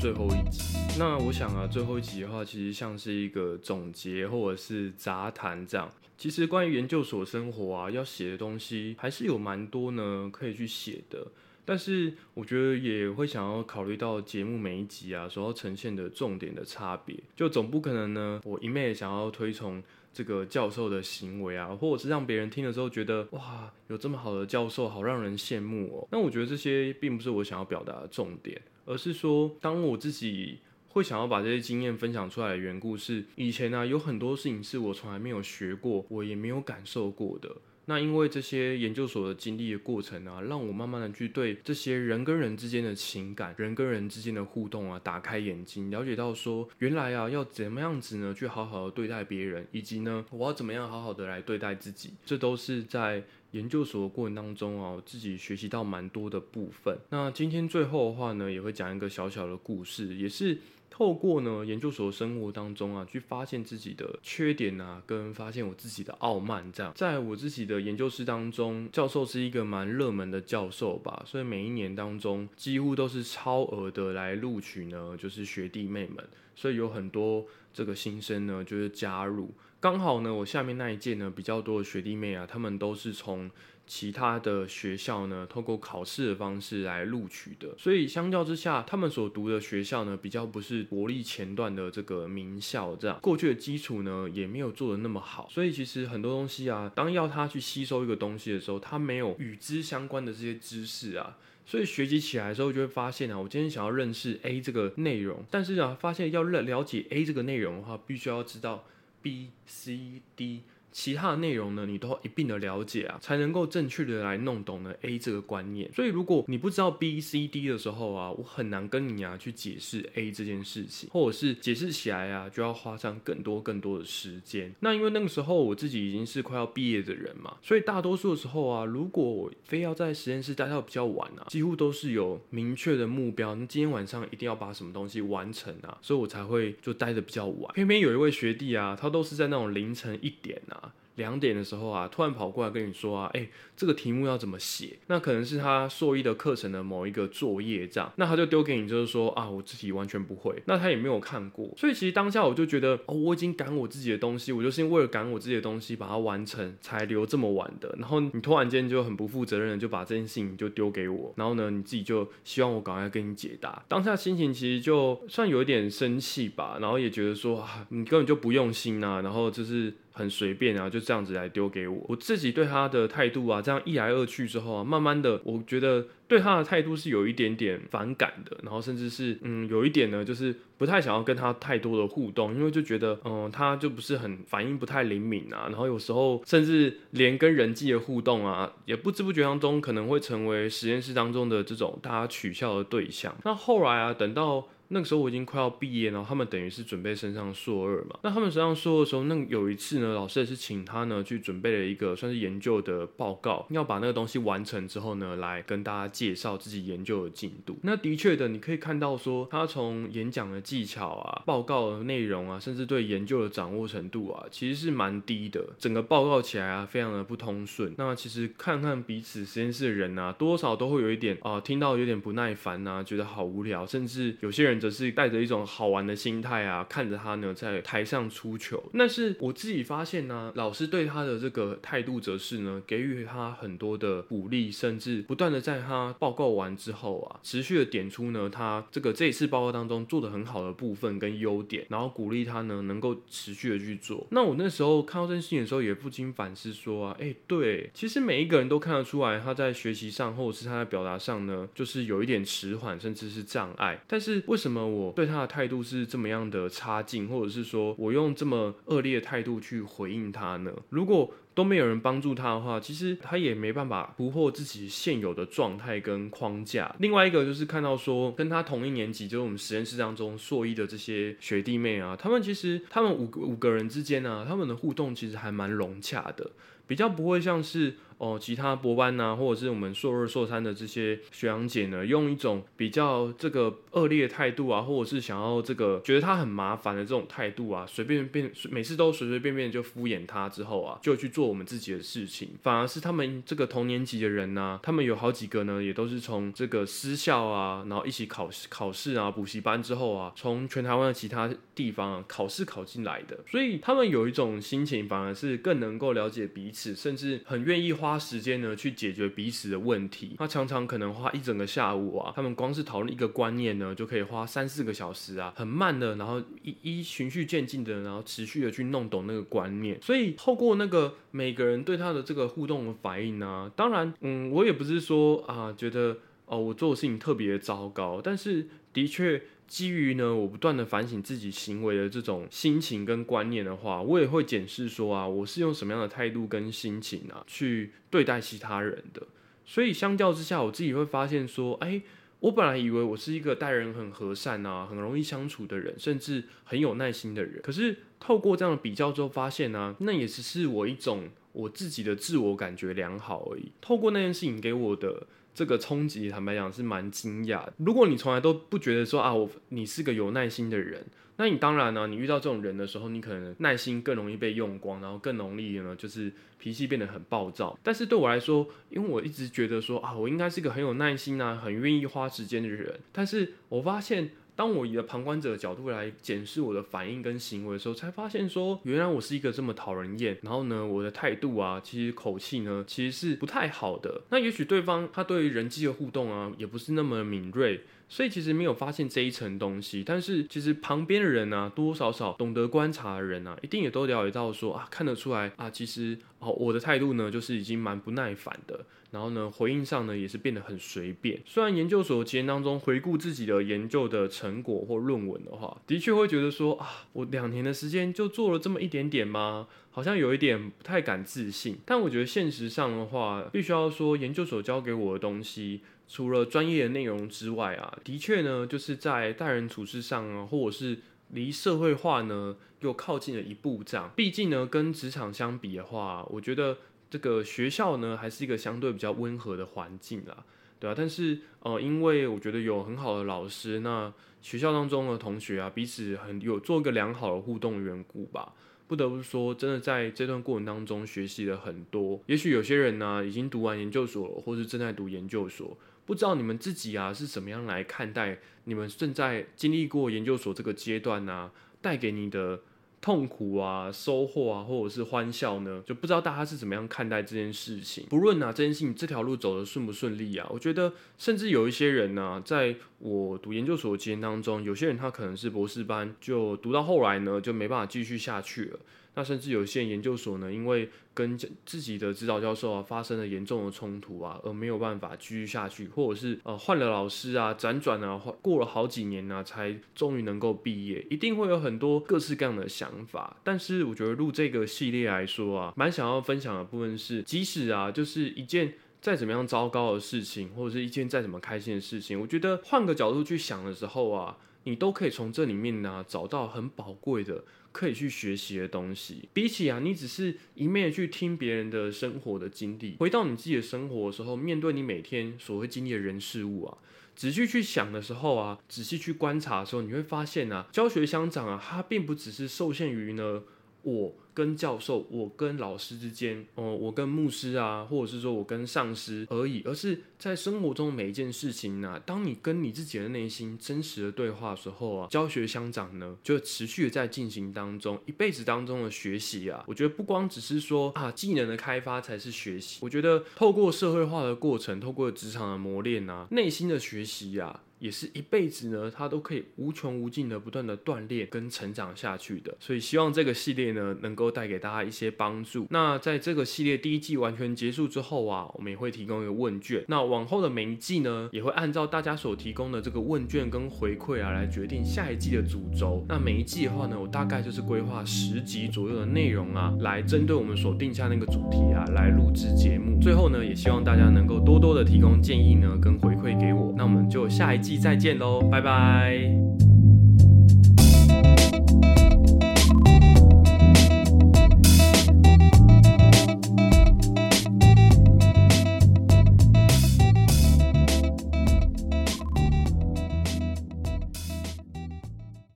最后一集。那我想啊，最后一集的话，其实像是一个总结或者是杂谈这样。其实关于研究所生活啊，要写的东西还是有蛮多呢，可以去写的。但是我觉得也会想要考虑到节目每一集啊所要呈现的重点的差别，就总不可能呢，我一昧想要推崇这个教授的行为啊，或者是让别人听的时候觉得哇，有这么好的教授，好让人羡慕哦。那我觉得这些并不是我想要表达的重点，而是说，当我自己会想要把这些经验分享出来的缘故是，以前呢有很多事情是我从来没有学过，我也没有感受过的。那因为这些研究所的经历的过程啊，让我慢慢的去对这些人跟人之间的情感、人跟人之间的互动啊，打开眼睛，了解到说，原来啊，要怎么样子呢，去好好的对待别人，以及呢，我要怎么样好好的来对待自己，这都是在研究所的过程当中啊，自己学习到蛮多的部分。那今天最后的话呢，也会讲一个小小的故事，也是。透过呢研究所生活当中啊，去发现自己的缺点啊，跟发现我自己的傲慢，这样，在我自己的研究室当中，教授是一个蛮热门的教授吧，所以每一年当中几乎都是超额的来录取呢，就是学弟妹们，所以有很多这个新生呢就是加入，刚好呢我下面那一届呢比较多的学弟妹啊，他们都是从。其他的学校呢，透过考试的方式来录取的，所以相较之下，他们所读的学校呢，比较不是国立前段的这个名校，这样过去的基础呢，也没有做的那么好，所以其实很多东西啊，当要他去吸收一个东西的时候，他没有与之相关的这些知识啊，所以学习起来的时候就会发现啊，我今天想要认识 A 这个内容，但是啊，发现要了了解 A 这个内容的话，必须要知道 B、C、D。其他的内容呢，你都一并的了解啊，才能够正确的来弄懂呢 A 这个观念。所以如果你不知道 B、C、D 的时候啊，我很难跟你啊去解释 A 这件事情，或者是解释起来啊，就要花上更多更多的时间。那因为那个时候我自己已经是快要毕业的人嘛，所以大多数的时候啊，如果我非要在实验室待到比较晚啊，几乎都是有明确的目标，那今天晚上一定要把什么东西完成啊，所以我才会就待的比较晚。偏偏有一位学弟啊，他都是在那种凌晨一点啊。两点的时候啊，突然跑过来跟你说啊，哎，这个题目要怎么写？那可能是他硕一的课程的某一个作业这样，那他就丢给你，就是说啊，我自己完全不会，那他也没有看过，所以其实当下我就觉得，哦，我已经赶我自己的东西，我就是为了赶我自己的东西把它完成，才留这么晚的。然后你突然间就很不负责任的就把这件事情就丢给我，然后呢，你自己就希望我赶快跟你解答，当下心情其实就算有一点生气吧，然后也觉得说啊，你根本就不用心啊，然后就是。很随便啊，就这样子来丢给我。我自己对他的态度啊，这样一来二去之后啊，慢慢的，我觉得对他的态度是有一点点反感的，然后甚至是嗯，有一点呢，就是不太想要跟他太多的互动，因为就觉得嗯，他就不是很反应不太灵敏啊，然后有时候甚至连跟人际的互动啊，也不知不觉当中可能会成为实验室当中的这种大家取笑的对象。那后来啊，等到。那个时候我已经快要毕业，然后他们等于是准备升上硕二嘛。那他们升上硕二的时候，那有一次呢，老师也是请他呢去准备了一个算是研究的报告，要把那个东西完成之后呢，来跟大家介绍自己研究的进度。那的确的，你可以看到说，他从演讲的技巧啊、报告的内容啊，甚至对研究的掌握程度啊，其实是蛮低的。整个报告起来啊，非常的不通顺。那其实看看彼此实验室的人啊，多少都会有一点啊，听到有点不耐烦啊，觉得好无聊，甚至有些人。则是带着一种好玩的心态啊，看着他呢在台上出糗。但是我自己发现呢，老师对他的这个态度则是呢，给予他很多的鼓励，甚至不断的在他报告完之后啊，持续的点出呢他这个这一次报告当中做的很好的部分跟优点，然后鼓励他呢能够持续的去做。那我那时候看到这件事情的时候，也不禁反思说啊，哎，对，其实每一个人都看得出来他在学习上或者是他在表达上呢，就是有一点迟缓，甚至是障碍。但是为什么？那么？我对他的态度是这么样的差劲，或者是说我用这么恶劣的态度去回应他呢？如果都没有人帮助他的话，其实他也没办法突破自己现有的状态跟框架。另外一个就是看到说，跟他同一年级，就是我们实验室当中硕一的这些学弟妹啊，他们其实他们五五个人之间呢，他们的互动其实还蛮融洽的，比较不会像是。哦其他博班呐，或者是我们硕二、硕三的这些学长姐呢，用一种比较这个恶劣态度啊，或者是想要这个觉得他很麻烦的这种态度啊，随便便每次都随随便便就敷衍他之后啊，就去做我们自己的事情，反而是他们这个同年级的人呢，他们有好几个呢，也都是从这个私校啊，然后一起考试考试啊，补习班之后啊，从全台湾的其他地方啊考试考进来的，所以他们有一种心情，反而是更能够了解彼此，甚至很愿意花时间呢去解决彼此的问题。他常常可能花一整个下午啊，他们光是讨论一个观念呢，就可以花三四个小时啊，很慢的，然后一一循序渐进的，然后持续的去弄懂那个观念。所以透过那个每个人对他的这个互动的反应呢，当然，嗯，我也不是说啊，觉得哦，我做的事情特别糟糕，但是的确。基于呢，我不断的反省自己行为的这种心情跟观念的话，我也会检视说啊，我是用什么样的态度跟心情啊去对待其他人的。所以相较之下，我自己会发现说，哎，我本来以为我是一个待人很和善啊，很容易相处的人，甚至很有耐心的人。可是透过这样的比较之后，发现呢，那也只是我一种我自己的自我感觉良好而已。透过那件事情给我的。这个冲击，坦白讲是蛮惊讶。如果你从来都不觉得说啊，我你是个有耐心的人，那你当然呢，你遇到这种人的时候，你可能耐心更容易被用光，然后更容易呢，就是脾气变得很暴躁。但是对我来说，因为我一直觉得说啊，我应该是个很有耐心啊，很愿意花时间的人。但是我发现。当我以了旁观者的角度来检视我的反应跟行为的时候，才发现说，原来我是一个这么讨人厌。然后呢，我的态度啊，其实口气呢，其实是不太好的。那也许对方他对于人际的互动啊，也不是那么敏锐。所以其实没有发现这一层东西，但是其实旁边的人呢，多多少少懂得观察的人啊，一定也都了解到说啊，看得出来啊，其实哦，我的态度呢，就是已经蛮不耐烦的，然后呢，回应上呢，也是变得很随便。虽然研究所期间当中回顾自己的研究的成果或论文的话，的确会觉得说啊，我两年的时间就做了这么一点点吗？好像有一点不太敢自信。但我觉得现实上的话，必须要说研究所教给我的东西。除了专业的内容之外啊，的确呢，就是在待人处事上啊，或者是离社会化呢又靠近了一步这样。毕竟呢，跟职场相比的话，我觉得这个学校呢还是一个相对比较温和的环境啦，对啊。但是呃，因为我觉得有很好的老师，那学校当中的同学啊，彼此很有做一个良好的互动缘故吧。不得不说，真的在这段过程当中学习了很多。也许有些人呢已经读完研究所，或是正在读研究所。不知道你们自己啊是怎么样来看待你们正在经历过研究所这个阶段呢？带给你的痛苦啊、收获啊，或者是欢笑呢？就不知道大家是怎么样看待这件事情。不论啊这件事情这条路走的顺不顺利啊，我觉得甚至有一些人呢，在我读研究所的期间当中，有些人他可能是博士班，就读到后来呢就没办法继续下去了。那甚至有些研究所呢，因为跟自己的指导教授啊发生了严重的冲突啊，而没有办法继续下去，或者是呃换了老师啊，辗转啊，过了好几年呢，才终于能够毕业，一定会有很多各式各样的想法。但是我觉得录这个系列来说啊，蛮想要分享的部分是，即使啊，就是一件再怎么样糟糕的事情，或者是一件再怎么开心的事情，我觉得换个角度去想的时候啊，你都可以从这里面呢找到很宝贵的。可以去学习的东西，比起啊，你只是一面去听别人的生活的经历，回到你自己的生活的时候，面对你每天所会经历的人事物啊，仔细去想的时候啊，仔细去观察的时候，你会发现啊，教学相长啊，它并不只是受限于呢。我跟教授，我跟老师之间，哦，我跟牧师啊，或者是说我跟上司而已，而是在生活中每一件事情呢，当你跟你自己的内心真实的对话的时候啊，教学相长呢，就持续的在进行当中，一辈子当中的学习啊，我觉得不光只是说啊技能的开发才是学习，我觉得透过社会化的过程，透过职场的磨练啊，内心的学习呀。也是一辈子呢，他都可以无穷无尽的不断的锻炼跟成长下去的。所以希望这个系列呢，能够带给大家一些帮助。那在这个系列第一季完全结束之后啊，我们也会提供一个问卷。那往后的每一季呢，也会按照大家所提供的这个问卷跟回馈啊，来决定下一季的主轴。那每一季的话呢，我大概就是规划十集左右的内容啊，来针对我们所定下那个主题啊，来录制节目。最后呢，也希望大家能够多多的提供建议呢，跟回馈给我。那我们就下一季。期再见喽，拜拜。